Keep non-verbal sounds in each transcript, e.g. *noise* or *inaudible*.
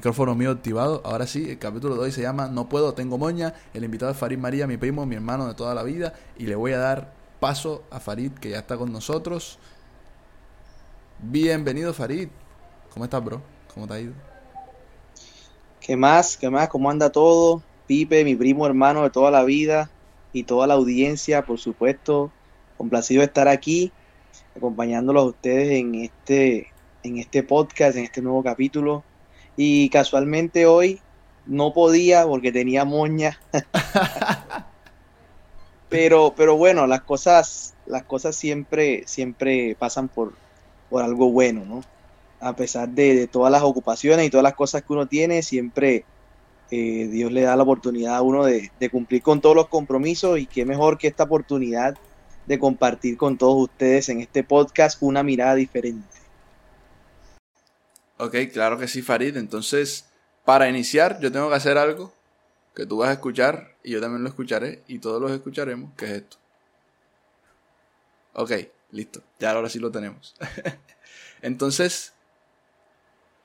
Micrófono mío activado. Ahora sí, el capítulo de hoy se llama No puedo, tengo moña. El invitado es Farid María, mi primo, mi hermano de toda la vida. Y le voy a dar paso a Farid, que ya está con nosotros. Bienvenido, Farid. ¿Cómo estás, bro? ¿Cómo te ha ido? ¿Qué más? ¿Qué más? ¿Cómo anda todo? Pipe, mi primo hermano de toda la vida y toda la audiencia, por supuesto. Complacido de estar aquí, acompañándolos a ustedes en este, en este podcast, en este nuevo capítulo y casualmente hoy no podía porque tenía moña. *laughs* pero, pero bueno, las cosas, las cosas siempre, siempre pasan por, por algo bueno, ¿no? A pesar de, todas las ocupaciones y todas las cosas que uno tiene, siempre eh, Dios le da la oportunidad a uno de, de cumplir con todos los compromisos y qué mejor que esta oportunidad de compartir con todos ustedes en este podcast una mirada diferente. Ok, claro que sí, Farid. Entonces, para iniciar, yo tengo que hacer algo que tú vas a escuchar y yo también lo escucharé y todos los escucharemos, que es esto. Ok, listo. Ya ahora sí lo tenemos. *laughs* Entonces,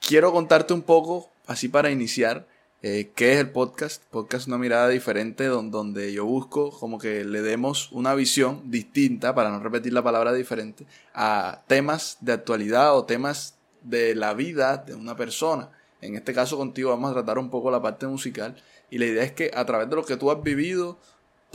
quiero contarte un poco, así para iniciar, eh, qué es el podcast. Podcast una mirada diferente donde yo busco como que le demos una visión distinta, para no repetir la palabra diferente, a temas de actualidad o temas de la vida de una persona. En este caso contigo vamos a tratar un poco la parte musical y la idea es que a través de lo que tú has vivido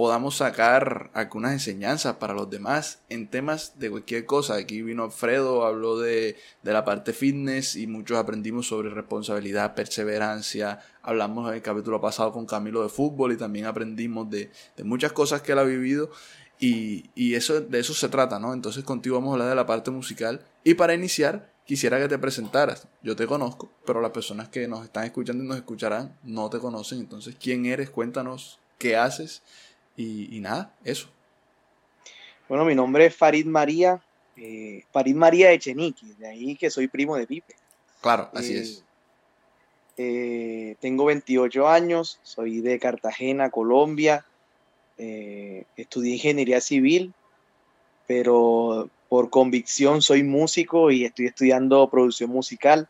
podamos sacar algunas enseñanzas para los demás en temas de cualquier cosa. Aquí vino Alfredo, habló de, de la parte fitness y muchos aprendimos sobre responsabilidad, perseverancia. Hablamos en el capítulo pasado con Camilo de fútbol y también aprendimos de, de muchas cosas que él ha vivido. Y, y, eso, de eso se trata, ¿no? Entonces contigo vamos a hablar de la parte musical. Y para iniciar, quisiera que te presentaras. Yo te conozco, pero las personas que nos están escuchando y nos escucharán no te conocen. Entonces, ¿quién eres? Cuéntanos qué haces y, nada, eso. Bueno, mi nombre es Farid María, eh, Farid María Echenique, de ahí que soy primo de Pipe. Claro, así eh, es. Eh, tengo 28 años, soy de Cartagena, Colombia. estudié ingeniería civil, pero por convicción soy músico y estoy estudiando producción musical.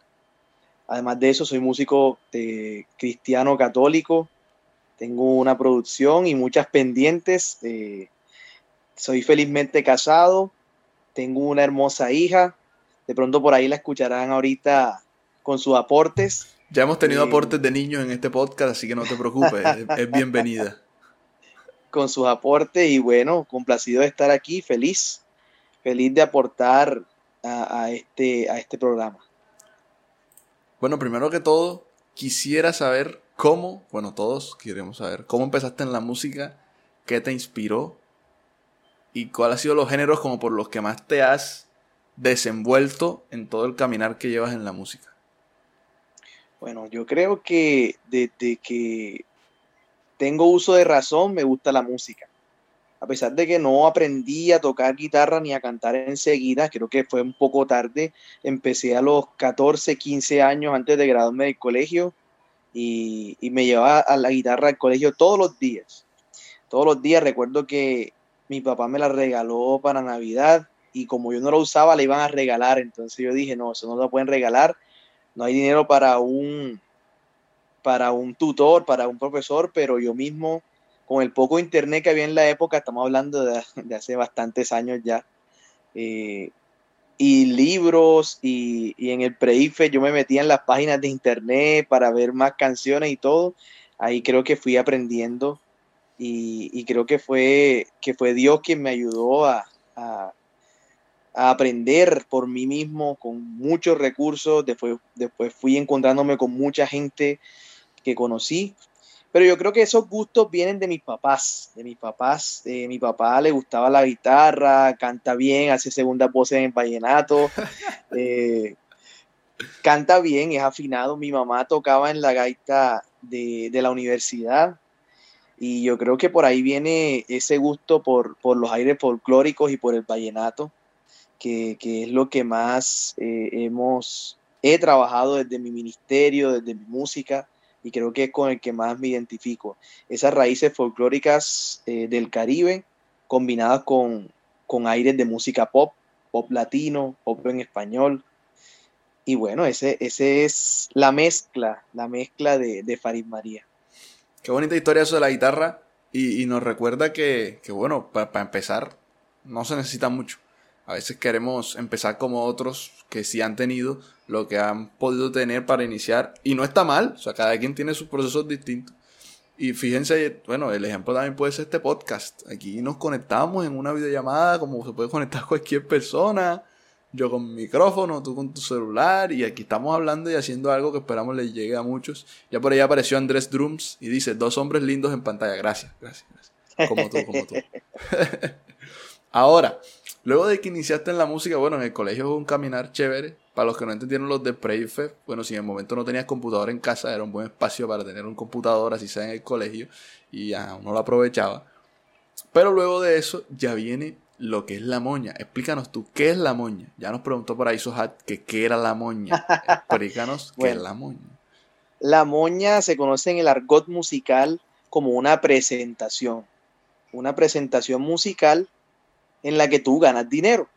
Además de eso, soy músico de cristiano católico. Tengo una producción y muchas pendientes. Eh, soy felizmente casado. Tengo una hermosa hija. De pronto por ahí la escucharán ahorita con sus aportes. Ya hemos tenido eh, aportes de niños en este podcast, así que no te preocupes, es bienvenida. *laughs* Con sus aportes y bueno, complacido de estar aquí, feliz feliz de aportar a, este, a este programa. Bueno, primero que todo, quisiera saber cómo, bueno, todos queremos saber, cómo empezaste en la música, qué te inspiró y cuáles han sido los géneros como por los que más te has desenvuelto en todo el caminar que llevas en la música. Bueno, yo creo que desde que tengo uso de razón me gusta la música a pesar de que no aprendí a tocar guitarra ni a cantar enseguida, creo que fue un poco tarde, empecé a los 14, 15 años antes de graduarme del colegio y, me llevaba a la guitarra al colegio todos los días. Todos los días recuerdo que mi papá me la regaló para Navidad y como yo no la usaba la iban a regalar, entonces yo dije, no, eso no lo pueden regalar, no hay dinero para un, para un tutor, para un profesor, pero yo mismo con el poco internet que había en la época, estamos hablando de, hace bastantes años ya, eh, y libros, y, en el pre yo me metía en las páginas de internet para ver más canciones y todo, ahí creo que fui aprendiendo y, creo que fue, que fue Dios quien me ayudó a, a, aprender por mí mismo con muchos recursos, después, después fui encontrándome con mucha gente que conocí, pero yo creo que esos gustos vienen de mis papás, de mis papás. Eh, mi papá le gustaba la guitarra, canta bien, hace segundas voces en vallenato. *laughs* Eh, canta bien, es afinado. Mi mamá tocaba en la gaita de, la universidad. Y yo creo que por ahí viene ese gusto por, los aires folclóricos y por el vallenato, que, es lo que más eh, hemos, he trabajado desde mi ministerio, desde mi música y creo que es con el que más me identifico. Esas raíces folclóricas eh, del Caribe combinadas con, aires de música pop, pop latino, pop en español. Y bueno, ese, ese es la mezcla, la mezcla de, de Farid María. Qué bonita historia eso de la guitarra. Y, nos recuerda que, bueno, para empezar, no se necesita mucho. A veces queremos empezar como otros que sí han tenido lo que han podido tener para iniciar. Y no está mal, o sea, cada quien tiene sus procesos distintos. Y fíjense, bueno, el ejemplo también puede ser este podcast. Aquí nos conectamos en una videollamada, como se puede conectar *laughs* cualquier persona. Yo con mi micrófono, tú con tu celular. Y aquí estamos hablando y haciendo algo que esperamos les llegue a muchos. Ya por ahí apareció Andrés Drums y dice: Dos hombres lindos en pantalla. Gracias, gracias, gracias. Como tú, como tú. *laughs* Ahora, Luego de que iniciaste en la música, bueno, en el colegio fue un caminar chévere. Para los que no entendieron los de Preyfe, bueno, si en el momento no tenías computador en casa, era un buen espacio para tener un computador, así sea en el colegio, y ya uno lo aprovechaba. Pero luego de eso ya viene lo que es la moña. Explícanos tú, ¿qué es la moña? Ya nos preguntó por ahí Sohat que qué era la moña. Explícanos *laughs* qué es la moña. La moña se conoce en el argot musical como una presentación. Una presentación musical en la que tú ganas dinero.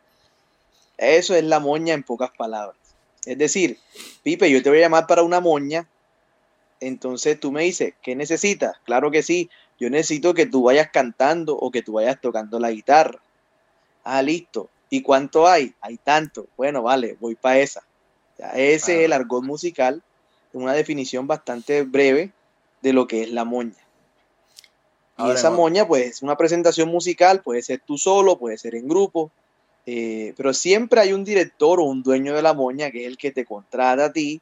Eso es la moña en pocas palabras. Es decir, Pipe, yo te voy a llamar para una moña, entonces tú me dices, ¿qué necesitas? Claro que sí, yo necesito que tú vayas cantando o que tú vayas tocando la guitarra. Ah, listo. ¿Y cuánto hay? Hay tanto. Bueno, vale, voy para esa. ese es el argot musical, una definición bastante breve de lo que es la moña. Y esa moña, pues, es una presentación musical, puede ser tú solo, puede ser en grupo, eh, pero siempre hay un director o un dueño de la moña que es el que te contrata a ti,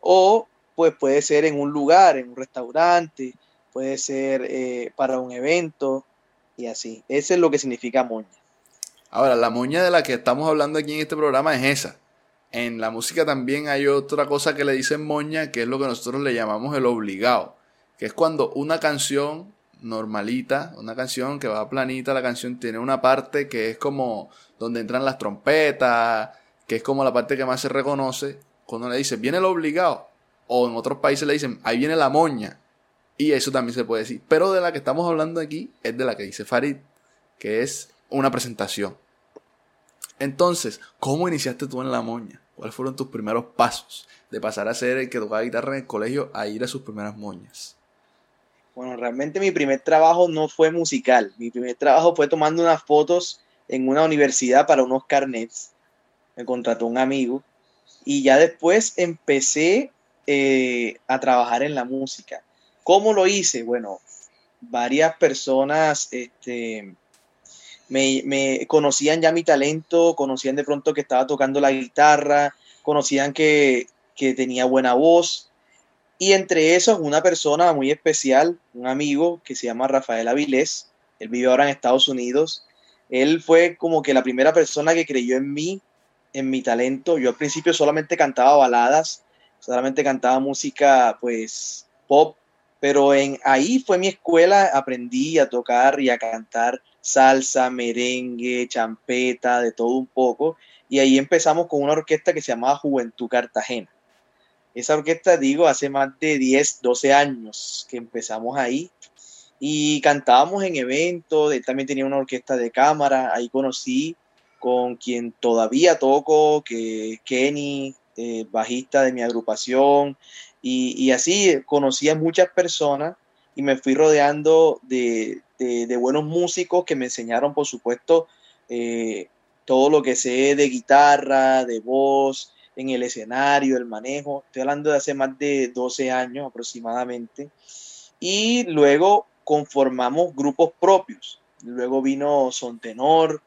o pues puede ser en un lugar, en un restaurante, puede ser eh, para un evento y así. Eso es lo que significa moña. Ahora, la moña de la que estamos hablando aquí en este programa es esa. En la música también hay otra cosa que le dicen moña, que es lo que nosotros le llamamos el obligado, que es cuando una canción normalita, una canción que va planita, la canción tiene una parte que es como donde entran las trompetas, que es como la parte que más se reconoce, cuando le dice, viene el obligado, o en otros países le dicen, ahí viene la moña, y eso también se puede decir. Pero de la que estamos hablando aquí es de la que dice Farid, que es una presentación. Entonces, ¿cómo iniciaste tú en la moña? ¿Cuáles fueron tus primeros pasos de pasar a ser el que tocaba guitarra en el colegio a ir a sus primeras moñas? Bueno, realmente mi primer trabajo no fue musical. Mi primer trabajo fue tomando unas fotos en una universidad para unos carnets. Me contrató un amigo. Y ya después empecé eh, a trabajar en la música. ¿Cómo lo hice? Bueno, varias personas este, me, me, conocían ya mi talento, conocían de pronto que estaba tocando la guitarra, conocían que, que tenía buena voz y entre esos, una persona muy especial, un amigo que se llama Rafael Avilés, él vive ahora en Estados Unidos. Él fue como que la primera persona que creyó en mí, en mi talento. Yo al principio solamente cantaba baladas, solamente cantaba música pues pop, pero en ahí fue mi escuela, aprendí a tocar y a cantar salsa, merengue, champeta, de todo un poco. Y ahí empezamos con una orquesta que se llamaba Juventud Cartagena. Esa orquesta, digo, hace más de 10, 12 años que empezamos ahí. Y cantábamos en eventos, él también tenía una orquesta de cámara, ahí conocí con quien todavía toco, que Kenny, eh, bajista de mi agrupación, y, así conocí a muchas personas y me fui rodeando de, buenos músicos que me enseñaron, por supuesto, eh, todo lo que sé de guitarra, de voz, en el escenario, el manejo. Estoy hablando de hace más de 12 años aproximadamente. Y luego conformamos grupos propios. Luego vino Son Tenor,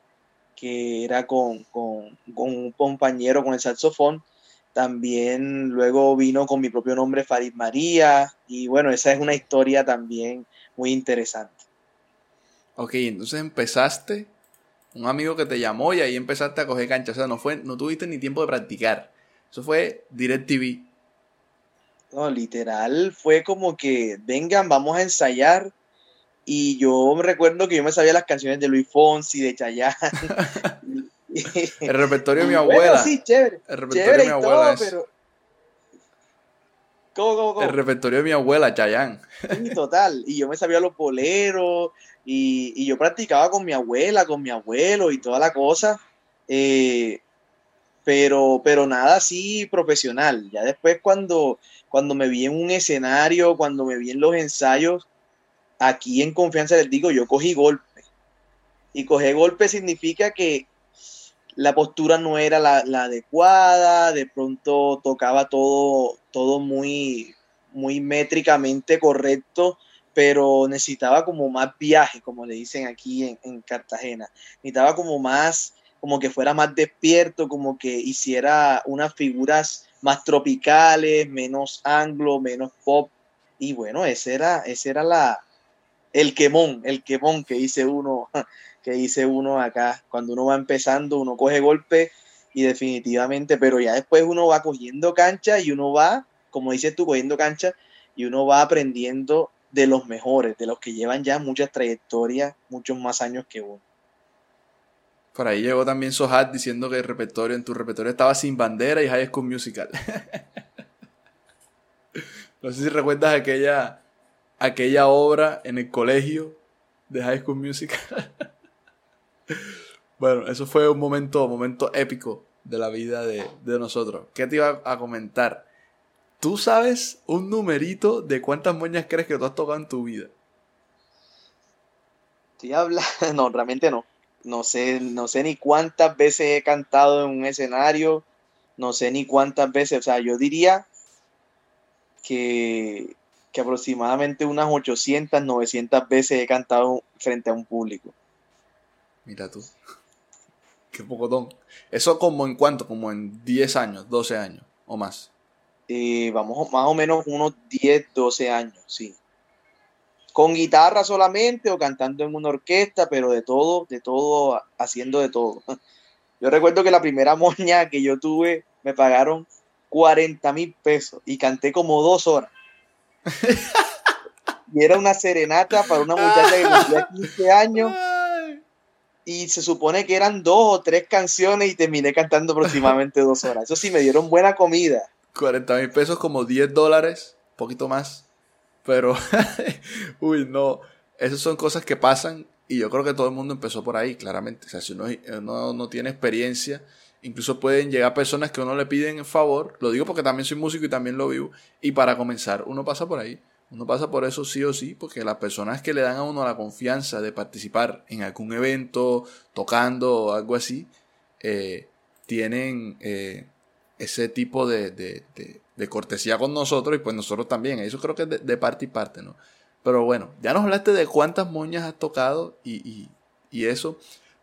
que era con, un compañero con el saxofón. También luego vino con mi propio nombre Farid María. Y bueno, esa es una historia también muy interesante. Ok, entonces empezaste, un amigo que te llamó y ahí empezaste a coger cancha. O sea, no, fue, no tuviste ni tiempo de practicar. Eso fue DirecTV. No, literal, fue como que, vengan, vamos a ensayar. Y yo me recuerdo que yo me sabía las canciones de Luis Fonsi, de Chayanne. *laughs* el repertorio de mi abuela. sí, chévere. El repertorio de mi abuela. pero... ¿Cómo, cómo, cómo? El repertorio de mi abuela, Chayanne. Sí, total. Y yo me sabía los boleros. Y, y, yo practicaba con mi abuela, con mi abuelo y toda la cosa. Eh, pero, pero nada así profesional. Ya después cuando, cuando me vi en un escenario, cuando me vi en los ensayos, aquí en confianza les digo, yo cogí golpe. Y coger golpe significa que la postura no era la, adecuada, de pronto tocaba todo, todo muy, muy métricamente correcto, pero necesitaba como más viaje, como le dicen aquí en, en Cartagena. Necesitaba como más como que fuera más despierto, como que hiciera unas figuras más tropicales, menos anglo, menos pop. Y bueno, ese era, ese era la, el quemón, el quemón que hice uno, *laughs* que hice uno acá. Cuando uno va empezando, uno coge golpe y definitivamente, pero ya después uno va cogiendo cancha y uno va, como dices tú, cogiendo cancha y uno va aprendiendo de los mejores, de los que llevan ya muchas trayectorias, muchos más años que uno. Por ahí llegó también Sohat diciendo que el repertorio, en tu repertorio estaba sin bandera y High School Musical. *laughs* no sé si recuerdas aquella, aquella obra en el colegio de High School Musical. *laughs* bueno, eso fue un momento, momento épico de la vida de, de nosotros. ¿Qué te iba a comentar? ¿Tú sabes un numerito de cuántas moñas crees que tú has tocado en tu vida? Estoy hablando, *laughs* no, realmente no. No sé, no sé ni cuántas veces he cantado en un escenario, no sé ni cuántas veces, o sea, yo diría que, que aproximadamente unas 800, 900 veces he cantado frente a un público. Mira tú. *laughs* Qué pocotón. Eso como en cuánto, como en 10 años, 12 años o más. Eh, vamos, más o menos unos 10, 12 años, sí con guitarra solamente o cantando en una orquesta, pero de todo, de todo, haciendo de todo. *laughs* Yo recuerdo que la primera moña que yo tuve me pagaron 40 mil pesos y canté como dos horas. *laughs* y era una serenata para una muchacha que cumplía *laughs* 15 años. Y se supone que eran dos o tres canciones y terminé cantando aproximadamente dos horas. Eso sí, me dieron buena comida. 40 mil pesos como 10 dólares, poquito más. Pero, *laughs* uy, no, esas son cosas que pasan y yo creo que todo el mundo empezó por ahí, claramente. O sea, si uno, no tiene experiencia, incluso pueden llegar personas que uno le piden en favor, lo digo porque también soy músico y también lo vivo, y para comenzar, uno pasa por ahí. Uno pasa por eso sí o sí, porque las personas que le dan a uno la confianza de participar en algún evento, tocando o algo así, eh, tienen eh, ese tipo de, de cortesía con nosotros y pues nosotros también. Eso creo que es de, parte y parte, ¿no? Pero bueno, ya nos hablaste de cuántas moñas has tocado y, y, eso,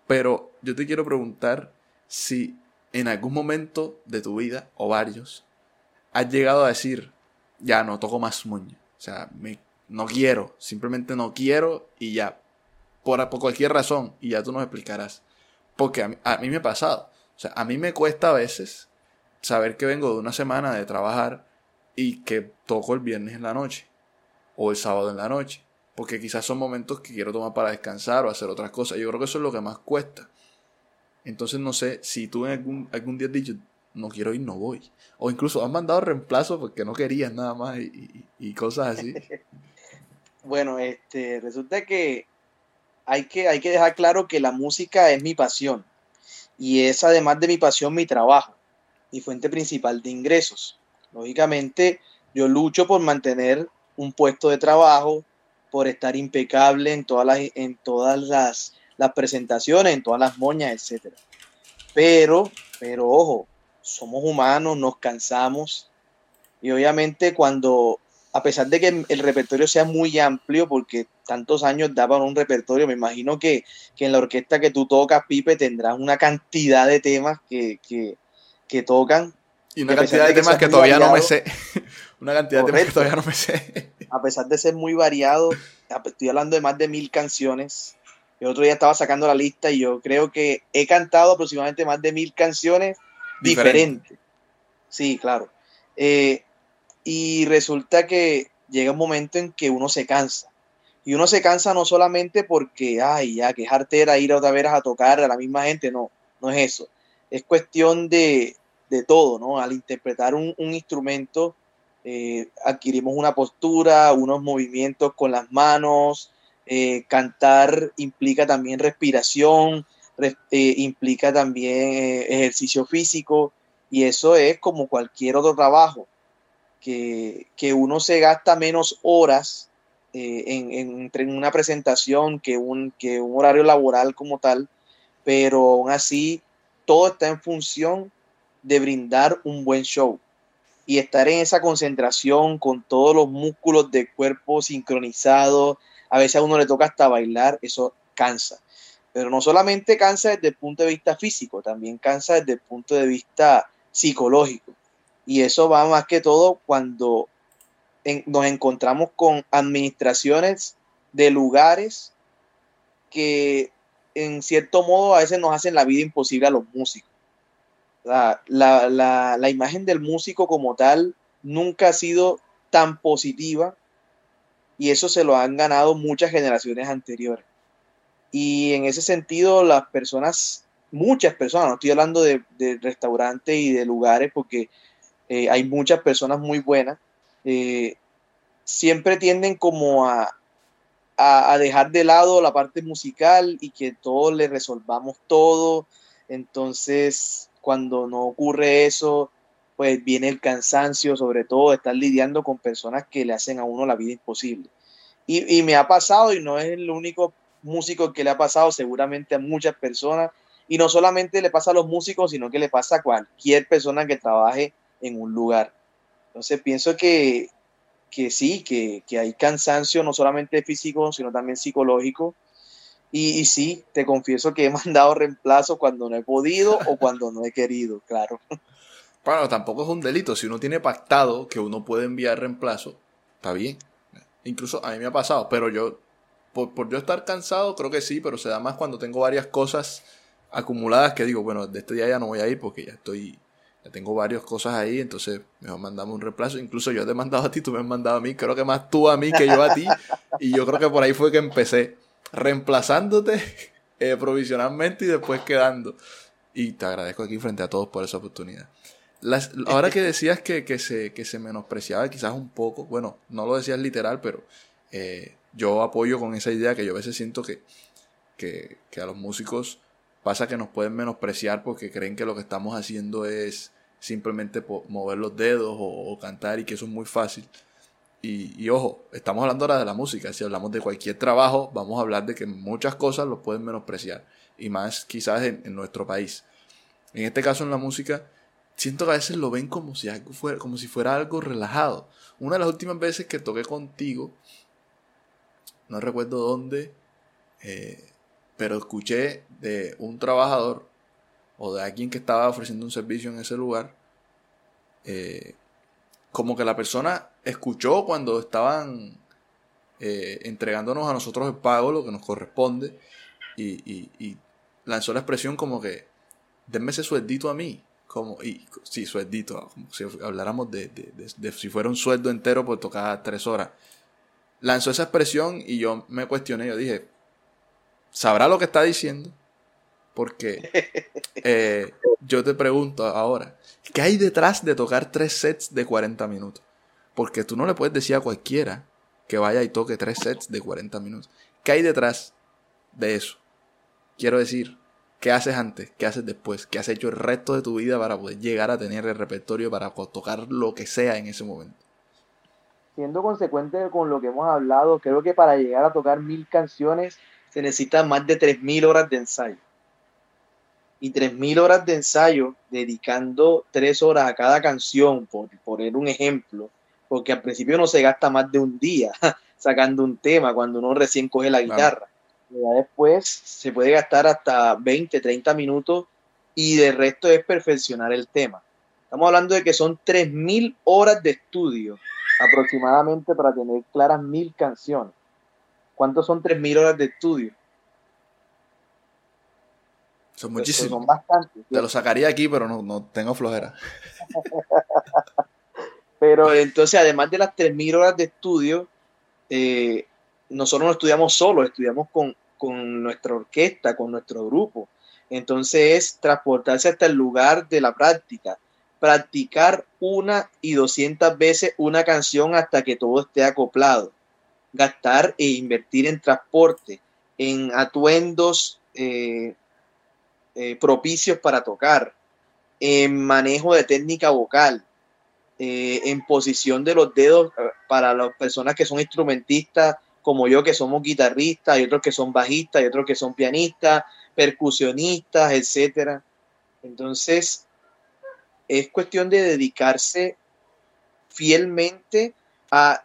pero yo te quiero preguntar si en algún momento de tu vida, o varios, has llegado a decir, ya no toco más moñas. O sea, me, no quiero, simplemente no quiero y ya, por, por cualquier razón, y ya tú nos explicarás. Porque a mí, a mí me ha pasado. O sea, a mí me cuesta a veces saber que vengo de una semana de trabajar y que toco el viernes en la noche o el sábado en la noche. Porque quizás son momentos que quiero tomar para descansar o hacer otras cosas. Yo creo que eso es lo que más cuesta. Entonces no sé si tú en algún, algún día has dicho, no quiero ir, no voy. O incluso has mandado reemplazo porque no querías nada más y, cosas así. *laughs* bueno, este, resulta que hay, que hay que dejar claro que la música es mi pasión. Y es además de mi pasión mi trabajo mi fuente principal de ingresos. Lógicamente, yo lucho por mantener un puesto de trabajo, por estar impecable en todas las, en todas las, las presentaciones, en todas las moñas, etc. Pero, pero ojo, somos humanos, nos cansamos y obviamente cuando, a pesar de que el repertorio sea muy amplio, porque tantos años daban un repertorio, me imagino que, que en la orquesta que tú tocas, Pipe, tendrás una cantidad de temas que, que, que tocan. Y una cantidad de, temas que todavía no me sé. una cantidad de temas que todavía no me sé. A pesar de ser muy variado, estoy hablando de más de mil canciones. El otro día estaba sacando la lista y yo creo que he cantado aproximadamente más de mil canciones diferentes. Sí, claro. Eh, y resulta que llega un momento en que uno se cansa. Y uno se cansa no solamente porque, ay, ya, que es artera ir otra vez a tocar a la misma gente, no, no es eso. Es cuestión de, de todo, ¿no? Al interpretar un, instrumento, eh, adquirimos una postura, unos movimientos con las manos, eh, cantar implica también respiración, eh, implica también ejercicio físico y eso es como cualquier otro trabajo, que, uno se gasta menos horas en, en, una presentación que un, que un horario laboral como tal, pero aún así todo está en función de brindar un buen show y estar en esa concentración con todos los músculos del cuerpo sincronizados. A veces a uno le toca hasta bailar, eso cansa. Pero no solamente cansa desde el punto de vista físico, también cansa desde el punto de vista psicológico. Y eso va más que todo cuando nos encontramos con administraciones de lugares que en cierto modo a veces nos hacen la vida imposible a los músicos. La, la, imagen del músico como tal nunca ha sido tan positiva y eso se lo han ganado muchas generaciones anteriores. Y en ese sentido, las personas, muchas personas, no estoy hablando de, restaurantes y de lugares porque eh, hay muchas personas muy buenas, eh, siempre tienden como a, a, dejar de lado la parte musical y que todos le resolvamos todo. Entonces, cuando no ocurre eso, pues viene el cansancio, sobre todo estar lidiando con personas que le hacen a uno la vida imposible. Y, me ha pasado, y no es el único músico que le ha pasado, seguramente a muchas personas, y no solamente le pasa a los músicos, sino que le pasa a cualquier persona que trabaje en un lugar. Entonces pienso que, que sí, que, que, hay cansancio no solamente físico, sino también psicológico, y, sí, te confieso que he *laughs* mandado reemplazo cuando no he podido o cuando no he querido, claro. Bueno, tampoco es un delito. Si uno tiene pactado que uno puede enviar reemplazo, está bien. Incluso a mí me ha pasado, pero yo, por, por yo estar cansado, creo que sí, pero se da más cuando tengo varias cosas acumuladas que digo, bueno, de este día ya no voy a ir porque ya estoy, tengo varias cosas ahí, entonces mejor mandamos un reemplazo. Incluso yo te he mandado a ti, tú me has mandado a mí, creo que más tú a mí que yo a ti, y yo creo que por ahí fue que empecé reemplazándote *laughs* eh, provisionalmente y después quedando. Y te agradezco aquí frente a todos por esa oportunidad. ahora que decías que, que, se, que se menospreciaba quizás un poco, bueno, no lo decías literal, pero eh, yo apoyo con esa idea que yo a veces siento que, que, que a los músicos pasa que nos pueden menospreciar porque creen que lo que estamos haciendo es simplemente mover los dedos o, cantar y que eso es muy fácil. Y, ojo, estamos hablando ahora de la música. Si hablamos de cualquier trabajo, vamos a hablar de que muchas cosas los pueden menospreciar. Y más quizás en, nuestro país. En este caso, en la música, siento que a veces lo ven como si, algo fuera, como si fuera algo relajado. Una de las últimas veces que toqué contigo, no recuerdo dónde, eh, pero escuché de un trabajador o de alguien que estaba ofreciendo un servicio en ese lugar, eh, como que la persona escuchó cuando estaban eh, entregándonos a nosotros el pago, lo que nos corresponde, y, lanzó la expresión como que, denme ese sueldito a mí. Como, y sí, sueldito, como si habláramos de, de, si fuera un sueldo entero por tocar tres horas. Lanzó esa expresión y yo me cuestioné, yo dije, ¿sabrá lo que está diciendo? Porque *laughs* eh, yo te pregunto ahora, ¿qué hay detrás de tocar tres sets de 40 minutos? Porque tú no le puedes decir a cualquiera que vaya y toque tres sets de 40 minutos. ¿Qué hay detrás de eso? Quiero decir, ¿qué haces antes? ¿Qué haces después? ¿Qué has hecho el resto de tu vida para poder llegar a tener el repertorio para tocar lo que sea en ese momento? Siendo consecuente con lo que hemos hablado, creo que para llegar a tocar mil canciones se necesita más de 3.000 horas de ensayo. Y 3.000 horas de ensayo dedicando 3 horas a cada canción, por poner un ejemplo, porque al principio no se gasta más de un día *laughs* sacando un tema cuando uno recién coge la guitarra. después se puede gastar hasta 20, 30 minutos y de resto es perfeccionar el tema. Estamos hablando de que son 3.000 horas de estudio aproximadamente para tener claras mil canciones. ¿Cuántos son 3.000 horas de estudio? Son muchísimos. Son bastantes. Te lo sacaría aquí, pero no, no tengo flojera. *laughs* Pero entonces, además de las 3.000 horas de estudio, eh, nosotros no estudiamos solo, estudiamos con, nuestra orquesta, con nuestro grupo. Entonces es transportarse hasta el lugar de la práctica, practicar una y doscientas veces una canción hasta que todo esté acoplado, gastar e invertir en transporte, en atuendos, eh, eh, propicios para tocar, en manejo de técnica vocal, eh, en posición de los dedos para las personas que son instrumentistas como yo, que somos guitarristas, y otros que son bajistas, y otros que son pianistas, percusionistas, etcétera. Entonces, es cuestión de dedicarse fielmente a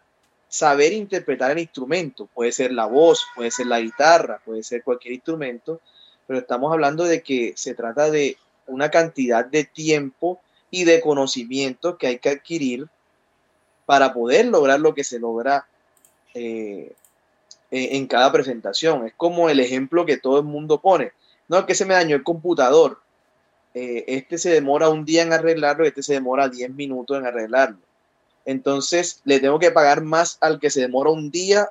saber interpretar el instrumento. Puede ser la voz, puede ser la guitarra, puede ser cualquier instrumento, pero estamos hablando de que se trata de una cantidad de tiempo y de conocimiento que hay que adquirir para poder lograr lo que se logra eh, en cada presentación. Es como el ejemplo que todo el mundo pone. No, que se me dañó el computador. Eh, este se demora un día en arreglarlo este se demora 10 minutos en arreglarlo. Entonces, le tengo que pagar más al que se demora un día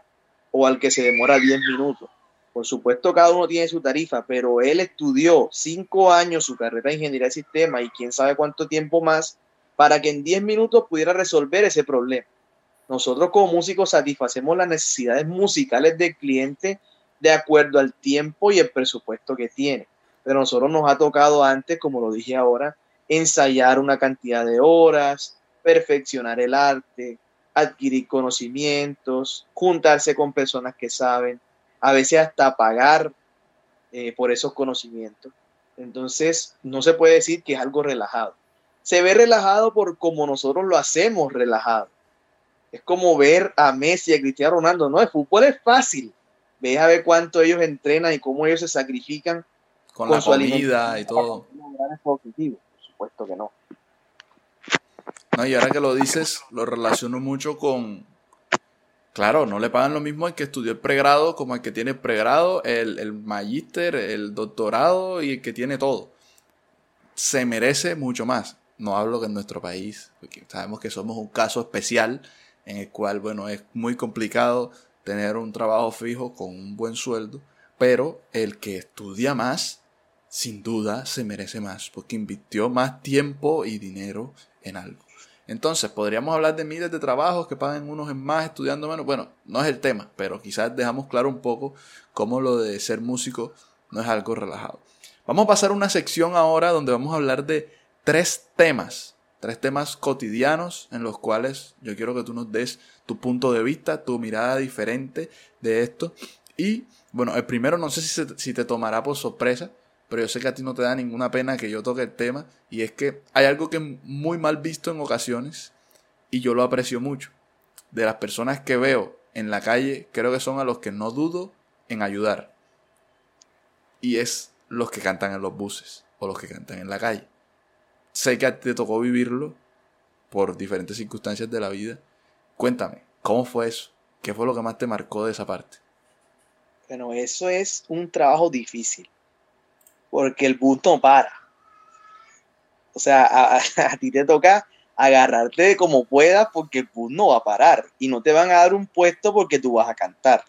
o al que se demora 10 minutos. Por supuesto, cada uno tiene su tarifa, pero él estudió cinco años su carrera de ingeniería de sistema y quién sabe cuánto tiempo más para que en 10 minutos pudiera resolver ese problema. Nosotros como músicos satisfacemos las necesidades musicales del cliente de acuerdo al tiempo y el presupuesto que tiene. Pero a nosotros nos ha tocado antes, como lo dije ahora, ensayar una cantidad de horas, perfeccionar el arte, adquirir conocimientos, juntarse con personas que saben, a veces hasta pagar eh, por esos conocimientos. Entonces, no se puede decir que es algo relajado. Se ve relajado por como nosotros lo hacemos relajado. Es como ver a Messi y a Cristiano Ronaldo. No, el fútbol es fácil. Ve a ver cuánto ellos entrenan y cómo ellos se sacrifican con, la comida y todo. Por supuesto que no. No, y ahora que lo dices, lo relaciono mucho con, Claro, no le pagan lo mismo al que estudió el pregrado como al que tiene el pregrado, el, el magíster, el doctorado y el que tiene todo. Se merece mucho más. No hablo que en nuestro país, porque sabemos que somos un caso especial en el cual, bueno, es muy complicado tener un trabajo fijo con un buen sueldo, pero el que estudia más, sin duda, se merece más, porque invirtió más tiempo y dinero en algo. Entonces, podríamos hablar de miles de trabajos que pagan unos en más, estudiando menos. Bueno, no es el tema, pero quizás dejamos claro un poco cómo lo de ser músico no es algo relajado. Vamos a pasar a una sección ahora donde vamos a hablar de tres temas, tres temas cotidianos en los cuales yo quiero que tú nos des tu punto de vista, tu mirada diferente de esto. Y bueno, el primero no sé si, si te tomará por sorpresa, pero yo sé que a ti no te da ninguna pena que yo toque el tema, y es que hay algo que es muy mal visto en ocasiones, y yo lo aprecio mucho. De las personas que veo en la calle, creo que son a los que no dudo en ayudar. Y es los que cantan en los buses, o los que cantan en la calle. Sé que a ti te tocó vivirlo por diferentes circunstancias de la vida. Cuéntame, ¿cómo fue eso? ¿Qué fue lo que más te marcó de esa parte? Bueno, eso es un trabajo difícil porque el bus no para. O sea, *laughs* a, ti te toca agarrarte como puedas porque el bus no va a parar y no te van a dar un puesto porque tú vas a cantar.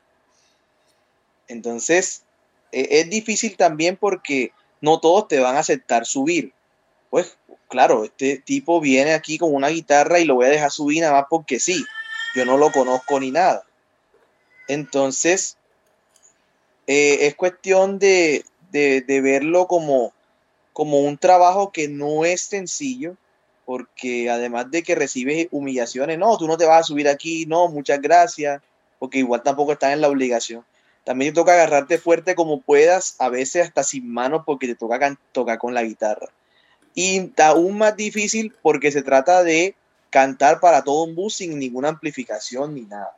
Entonces, e, es, difícil también porque no todos te van a aceptar subir. Pues claro, este tipo viene aquí con una guitarra y lo voy a dejar subir nada más porque sí. Yo no lo conozco ni nada. Entonces, eh, es cuestión de, de, verlo como, como un trabajo que no es sencillo, porque además de que recibes humillaciones, no, tú no te vas a subir aquí, no, muchas gracias, porque igual tampoco estás en la obligación. También te toca agarrarte fuerte como puedas, a veces hasta sin manos, porque te toca tocar con la guitarra. Y aún más difícil porque se trata de cantar para todo un bus sin ninguna amplificación ni nada.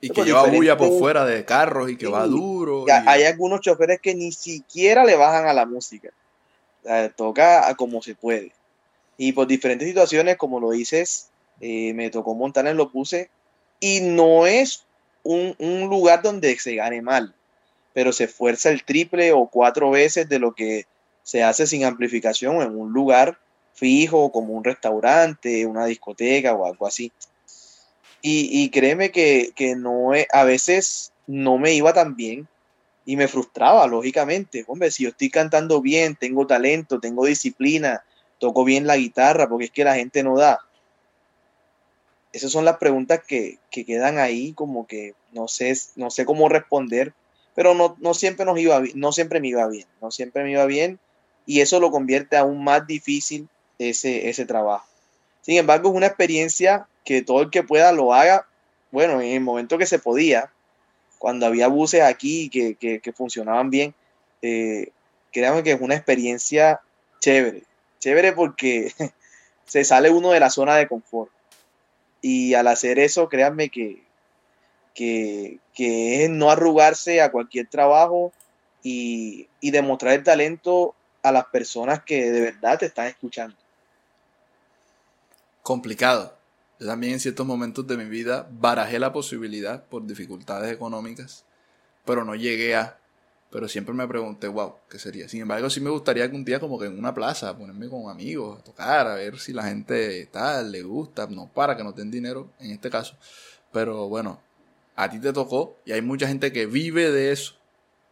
Y que lleva bulla por fuera de carros y que va duro. Hay algunos choferes que ni siquiera le bajan a la música. toca como se puede. Y por diferentes situaciones, como lo dices, eh, me tocó montar en los buses y no es un, lugar donde se gane mal, pero se esfuerza el triple o cuatro veces de lo que se hace sin amplificación en un lugar fijo como un restaurante, una discoteca o algo así. Y, créeme que, no a veces no me iba tan bien y me frustraba, lógicamente. Hombre, si yo estoy cantando bien, tengo talento, tengo disciplina, toco bien la guitarra, porque es que la gente no da. Esas son las preguntas que, quedan ahí, como que no sé, no sé cómo responder, pero no, no siempre nos iba no siempre me iba bien, no siempre me iba bien. y eso lo convierte aún más difícil ese, ese trabajo. Sin embargo, es una experiencia que todo el que pueda lo haga, bueno, en el momento que se podía, cuando había buses aquí que, que, funcionaban bien, eh, créanme que es una experiencia chévere, chévere porque *laughs* se sale uno de la zona de confort. Y al hacer eso, créanme que, que, que es no arrugarse a cualquier trabajo y, y demostrar el talento a las personas que de verdad te están escuchando complicado. Yo también en ciertos momentos de mi vida barajé la posibilidad por dificultades económicas, pero no llegué a. Pero siempre me pregunté, wow, ¿qué sería? Sin embargo, sí me gustaría algún día como que en una plaza, ponerme con amigos, a tocar, a ver si la gente tal, le gusta, no para que no den dinero en este caso. Pero bueno, a ti te tocó y hay mucha gente que vive de eso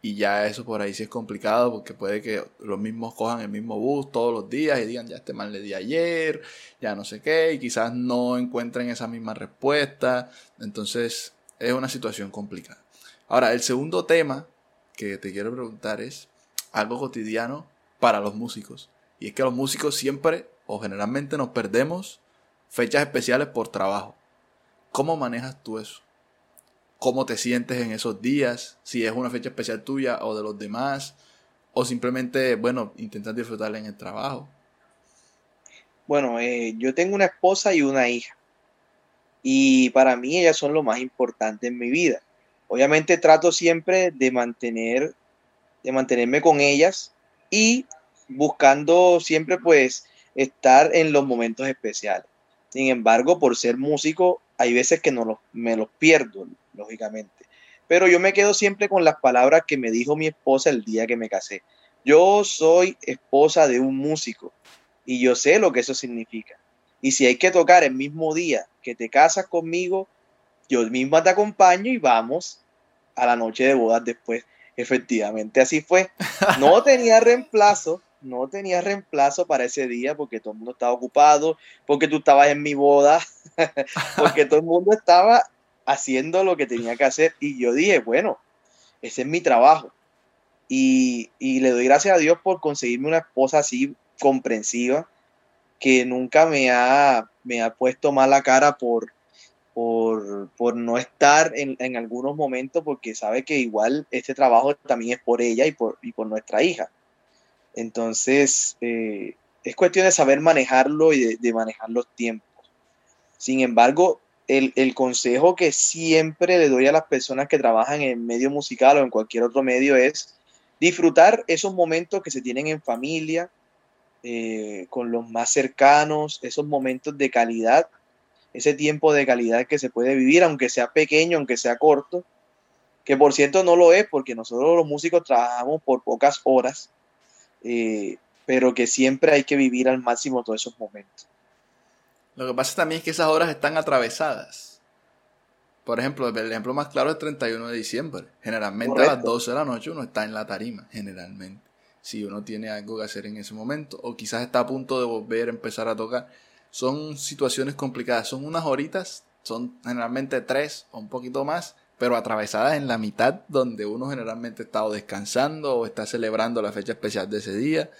y ya eso por ahí sí es complicado porque puede que los mismos cojan el mismo bus todos los días y digan, ya este mal le di ayer, ya no sé qué, y quizás no encuentren esa misma respuesta. Entonces es una situación complicada. Ahora, el segundo tema que te quiero preguntar es algo cotidiano para los músicos. Y es que los músicos siempre o generalmente nos perdemos fechas especiales por trabajo. ¿Cómo manejas tú eso? Cómo te sientes en esos días, si es una fecha especial tuya o de los demás, o simplemente, bueno, intentar disfrutarla en el trabajo. Bueno, eh, yo tengo una esposa y una hija. Y para mí ellas son lo más importante en mi vida. Obviamente trato siempre de mantener, de mantenerme con ellas y buscando siempre pues estar en los momentos especiales. Sin embargo, por ser músico, hay veces que no me los pierdo, lógicamente. Pero yo me quedo siempre con las palabras que me dijo mi esposa el día que me casé. Yo soy esposa de un músico y yo sé lo que eso significa. Y si hay que tocar el mismo día que te casas conmigo, yo misma te acompaño y vamos a la noche de bodas después. Efectivamente, así fue. No *laughs* tenía reemplazo, no tenía reemplazo para ese día porque todo el mundo estaba ocupado, porque tú estabas en mi boda, *laughs* porque todo el mundo estaba haciendo lo que tenía que hacer. Y yo dije, bueno, ese es mi trabajo. Y, le doy gracias a Dios por conseguirme una esposa así comprensiva, que nunca me ha, me ha puesto mala cara por, por, no estar en, algunos momentos, porque sabe que igual este trabajo también es por ella y por, y por nuestra hija. Entonces, eh, es cuestión de saber manejarlo y de manejar los tiempos. Sin embargo, el, consejo que siempre le doy a las personas que trabajan en medio musical o en cualquier otro medio es disfrutar esos momentos que se tienen en familia, eh, con los más cercanos, esos momentos de calidad, ese tiempo de calidad que se puede vivir, aunque sea pequeño, aunque sea corto, que por cierto no lo es porque nosotros los músicos trabajamos por pocas horas, eh, pero que siempre hay que vivir al máximo todos esos momentos. Lo que pasa también es que esas horas están atravesadas. Por ejemplo, el ejemplo más claro es el 31 de diciembre. Generalmente a las 12 de la noche uno está en la tarima, generalmente. Si uno tiene algo que hacer en ese momento, o quizás está a punto de volver a empezar a tocar. Son situaciones complicadas, son unas horitas, son generalmente tres o un poquito más, pero atravesadas en la mitad donde uno generalmente está descansando o está celebrando la fecha especial de ese día.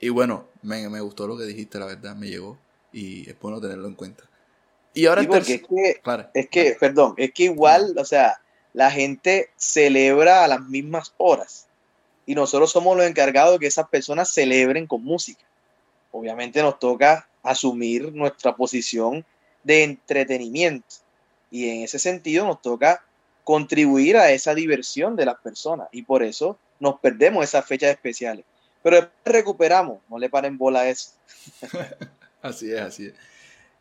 Y bueno, me, me gustó lo que dijiste, la verdad, me llegó y es bueno tenerlo en cuenta. Y ahora es que, es que perdón, es que igual, o sea, la gente celebra a las mismas horas y nosotros somos los encargados de que esas personas celebren con música. Obviamente nos toca asumir nuestra posición de entretenimiento y en ese sentido nos toca contribuir a esa diversión de las personas y por eso nos perdemos esas fechas especiales. Pero después recuperamos, no le paren bola a eso. *laughs* Así es, así es.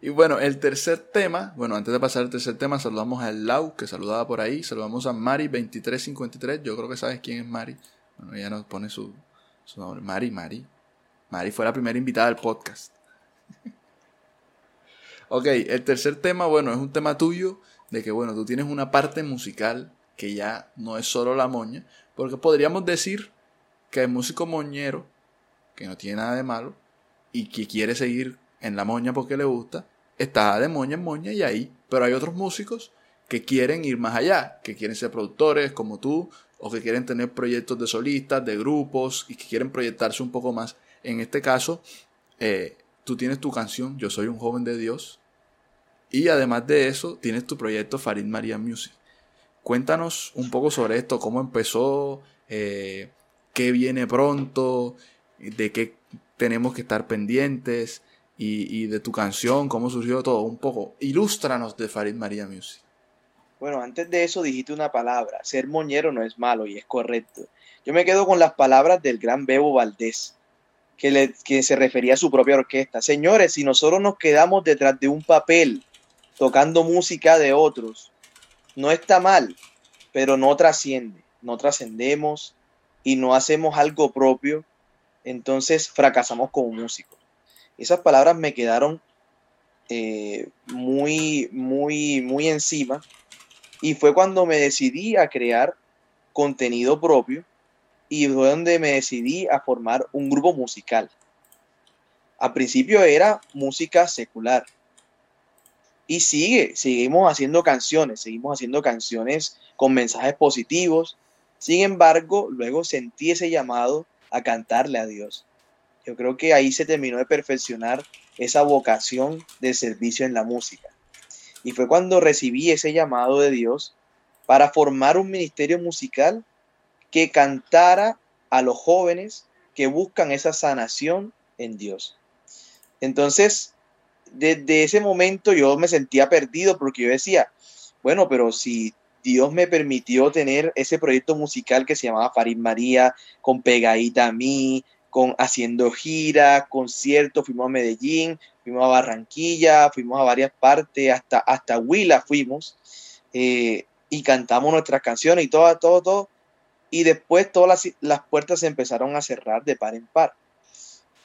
Y bueno, el tercer tema, bueno, antes de pasar al tercer tema, saludamos a Lau, que saludaba por ahí, saludamos a Mari2353, yo creo que sabes quién es Mari. Bueno, ella nos pone su, nombre, Mari, Mari. Mari fue la primera invitada del podcast. *laughs* ok, el tercer tema, bueno, es un tema tuyo, de que, bueno, tú tienes una parte musical que ya no es solo la moña, porque podríamos decir que el músico moñero, que no tiene nada de malo, y que quiere seguir en la moña porque le gusta, está de moña en moña y ahí. Pero hay otros músicos que quieren ir más allá, que quieren ser productores como tú, o que quieren tener proyectos de solistas, de grupos, y que quieren proyectarse un poco más. en este caso, eh, tú tienes tu canción, Yo soy un joven de Dios, y además de eso, tienes tu proyecto Farid María Music. Cuéntanos un poco sobre esto, cómo empezó, eh, qué viene pronto, de qué tenemos que estar pendientes y, de tu canción, cómo surgió todo, un poco. Ilústranos de Farid María Music. Bueno, antes de eso dijiste una palabra, ser moñero no es malo y es correcto. Yo me quedo con las palabras del gran Bebo Valdés, que, le, que se refería a su propia orquesta. Señores, si nosotros nos quedamos detrás de un papel tocando música de otros, no está mal, pero no trasciende, no trascendemos y no hacemos algo propio, entonces fracasamos como músicos. Esas palabras me quedaron eh, muy, muy, muy encima y fue cuando me decidí a crear contenido propio y fue donde me decidí a formar un grupo musical. Al principio era música secular. Y sigue, seguimos haciendo canciones, seguimos haciendo canciones con mensajes positivos. Sin embargo, luego sentí ese llamado a cantarle a Dios. Yo creo que ahí se terminó de perfeccionar esa vocación de servicio en la música. Y fue cuando recibí ese llamado de Dios para formar un ministerio musical que cantara a los jóvenes que buscan esa sanación en Dios. Entonces, desde ese momento yo me sentía perdido porque yo decía, bueno, pero si Dios me permitió tener ese proyecto musical que se llamaba Farid María, con Pegadita a mí, con haciendo gira, conciertos, fuimos a Medellín, fuimos a Barranquilla, fuimos a varias partes, hasta, hasta Huila fuimos, eh, y cantamos nuestras canciones y todo, todo, todo. Y después todas las, puertas se empezaron a cerrar de par en par.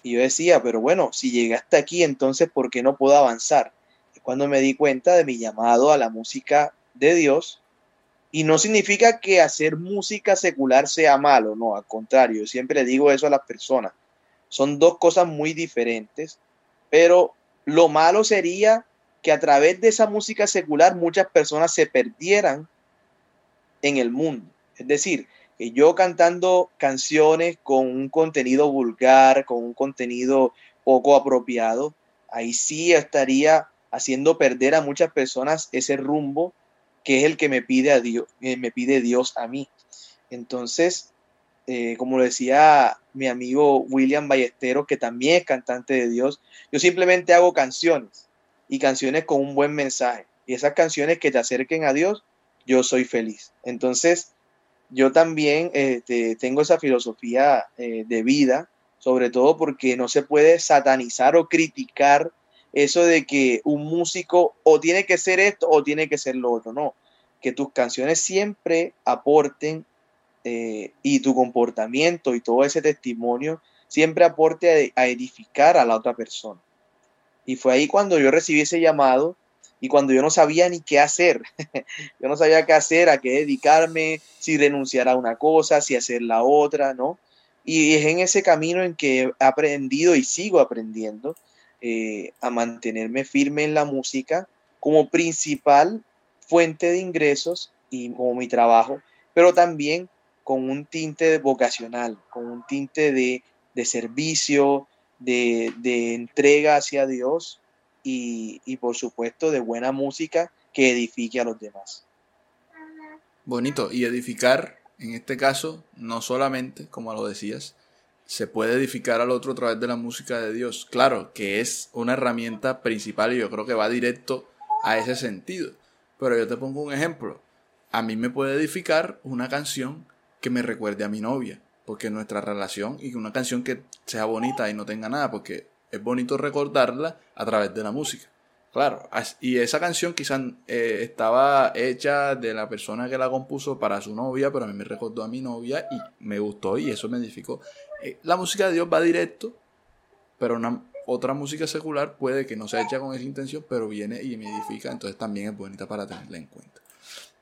Y yo decía, pero bueno, si llegué hasta aquí, entonces ¿por qué no puedo avanzar? Es cuando me di cuenta de mi llamado a la música de Dios. Y no significa que hacer música secular sea malo, no, al contrario, yo siempre digo eso a las personas. Son dos cosas muy diferentes, pero lo malo sería que a través de esa música secular muchas personas se perdieran en el mundo. Es decir, que yo cantando canciones con un contenido vulgar, con un contenido poco apropiado, ahí sí estaría haciendo perder a muchas personas ese rumbo que es el que me pide, a Dios, eh, me pide Dios a mí. Entonces, eh, como lo decía mi amigo William Ballesteros, que también es cantante de Dios, yo simplemente hago canciones y canciones con un buen mensaje. Y esas canciones que te acerquen a Dios, yo soy feliz. Entonces, yo también este, tengo esa filosofía eh, de vida, sobre todo porque no se puede satanizar o criticar eso de que un músico o tiene que ser esto o tiene que ser lo otro, no, que tus canciones siempre aporten eh, y tu comportamiento y todo ese testimonio siempre aporte a edificar a la otra persona. Y fue ahí cuando yo recibí ese llamado y cuando yo no sabía ni qué hacer, *laughs* yo no sabía qué hacer, a qué dedicarme, si renunciar a una cosa, si hacer la otra, ¿no? Y es en ese camino en que he aprendido y sigo aprendiendo eh, a mantenerme firme en la música como principal fuente de ingresos y como mi trabajo, pero también con un tinte vocacional, con un tinte de, servicio, de, de entrega hacia Dios y, por supuesto de buena música que edifique a los demás. Bonito, y edificar, en este caso, no solamente, como lo decías, se puede edificar al otro a través de la música de Dios. Claro, que es una herramienta principal y yo creo que va directo a ese sentido. Pero yo te pongo un ejemplo. A mí me puede edificar una canción que me recuerde a mi novia, porque nuestra relación y una canción que sea bonita y no tenga nada, porque es bonito recordarla a través de la música. Claro, y esa canción quizás eh, estaba hecha de la persona que la compuso para su novia, pero a mí me recordó a mi novia y me gustó y eso me edificó. Eh, la música de Dios va directo, pero una, otra música secular puede que no sea hecha con esa intención, pero viene y me edifica, entonces también es bonita para tenerla en cuenta.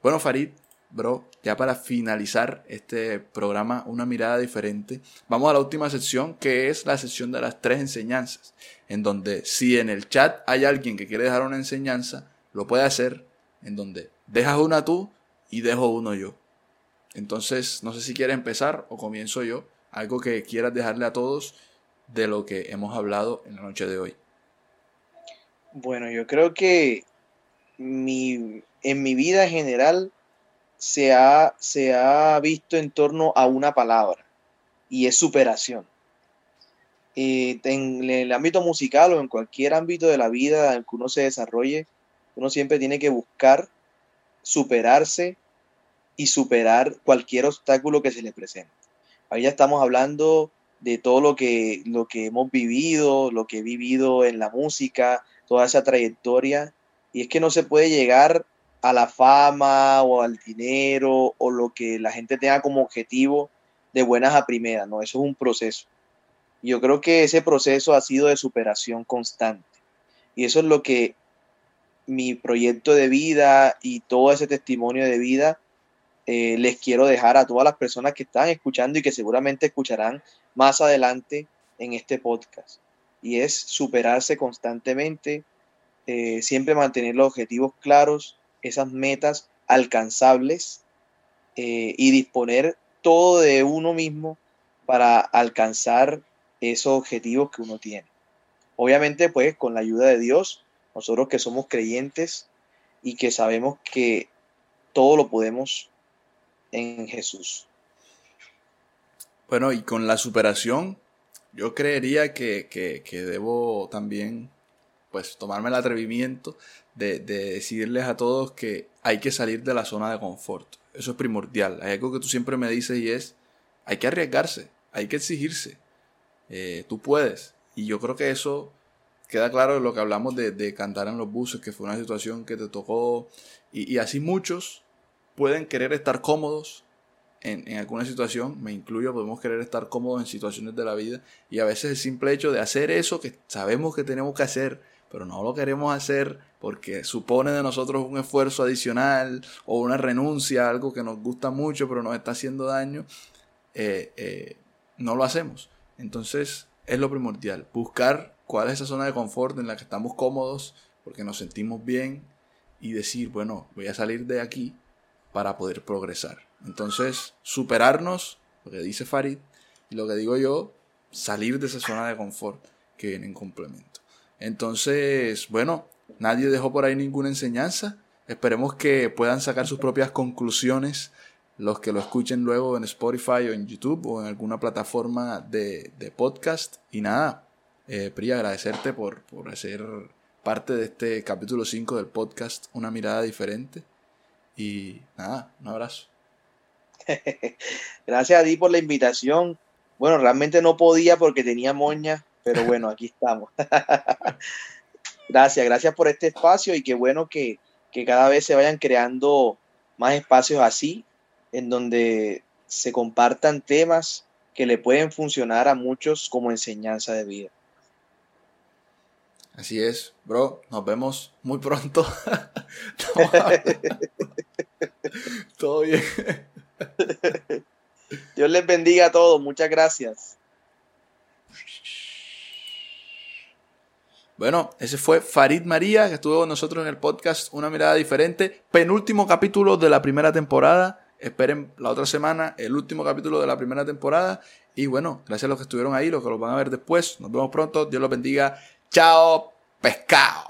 Bueno, Farid, bro, ya para finalizar este programa, una mirada diferente, vamos a la última sección que es la sección de las tres enseñanzas, en donde si en el chat hay alguien que quiere dejar una enseñanza, lo puede hacer, en donde dejas una tú y dejo uno yo. Entonces, no sé si quieres empezar o comienzo yo, algo que quieras dejarle a todos de lo que hemos hablado en la noche de hoy? Bueno, yo creo que mi, en mi vida en general se ha, se ha visto en torno a una palabra y es superación. Eh, en el ámbito musical o en cualquier ámbito de la vida en que uno se desarrolle, uno siempre tiene que buscar superarse y superar cualquier obstáculo que se le presente. Ahí ya estamos hablando de todo lo que, lo que hemos vivido, lo que he vivido en la música, toda esa trayectoria. Y es que no se puede llegar a la fama o al dinero o lo que la gente tenga como objetivo de buenas a primeras, ¿no? Eso es un proceso. Yo creo que ese proceso ha sido de superación constante. Y eso es lo que mi proyecto de vida y todo ese testimonio de vida eh, les quiero dejar a todas las personas que están escuchando y que seguramente escucharán más adelante en este podcast. Y es superarse constantemente, eh, siempre mantener los objetivos claros, esas metas alcanzables eh, y disponer todo de uno mismo para alcanzar esos objetivos que uno tiene. Obviamente, pues con la ayuda de Dios, nosotros que somos creyentes y que sabemos que todo lo podemos en Jesús. Bueno, y con la superación, yo creería que, que, debo también pues tomarme el atrevimiento de, de, decirles a todos que hay que salir de la zona de confort. Eso es primordial. Hay algo que tú siempre me dices y es, hay que arriesgarse, hay que exigirse. Eh, tú puedes. Y yo creo que eso queda claro de lo que hablamos de, de, cantar en los buses, que fue una situación que te tocó. Y, y así muchos pueden querer estar cómodos en, alguna situación, me incluyo, podemos querer estar cómodos en situaciones de la vida y a veces el simple hecho de hacer eso que sabemos que tenemos que hacer, pero no lo queremos hacer porque supone de nosotros un esfuerzo adicional o una renuncia algo que nos gusta mucho pero nos está haciendo daño, eh, eh, no lo hacemos. Entonces es lo primordial, buscar cuál es esa zona de confort en la que estamos cómodos porque nos sentimos bien y decir, bueno, voy a salir de aquí para poder progresar. Entonces, superarnos, lo que dice Farid, y lo que digo yo, salir de esa zona de confort que viene en complemento. Entonces, bueno, nadie dejó por ahí ninguna enseñanza. Esperemos que puedan sacar sus propias conclusiones los que lo escuchen luego en Spotify o en YouTube o en alguna plataforma de, podcast. Y nada, eh, Pri, agradecerte por, por hacer parte de este capítulo 5 del podcast, Una mirada diferente. Y nada, un abrazo. *laughs* Gracias a ti por la invitación. Bueno, realmente no podía porque tenía moña, pero bueno, aquí estamos. *laughs* gracias, gracias por este espacio y qué bueno que, que cada vez se vayan creando más espacios así, en donde se compartan temas que le pueden funcionar a muchos como enseñanza de vida. Así es, bro. Nos vemos muy pronto. *laughs* *laughs* Todo bien. Dios les bendiga a todos. Muchas gracias. Bueno, ese fue Farid María, que estuvo con nosotros en el podcast Una Mirada Diferente. Penúltimo capítulo de la primera temporada. Esperen la otra semana el último capítulo de la primera temporada. Y bueno, gracias a los que estuvieron ahí, los que los van a ver después. Nos vemos pronto. Dios los bendiga. Chao, pescado.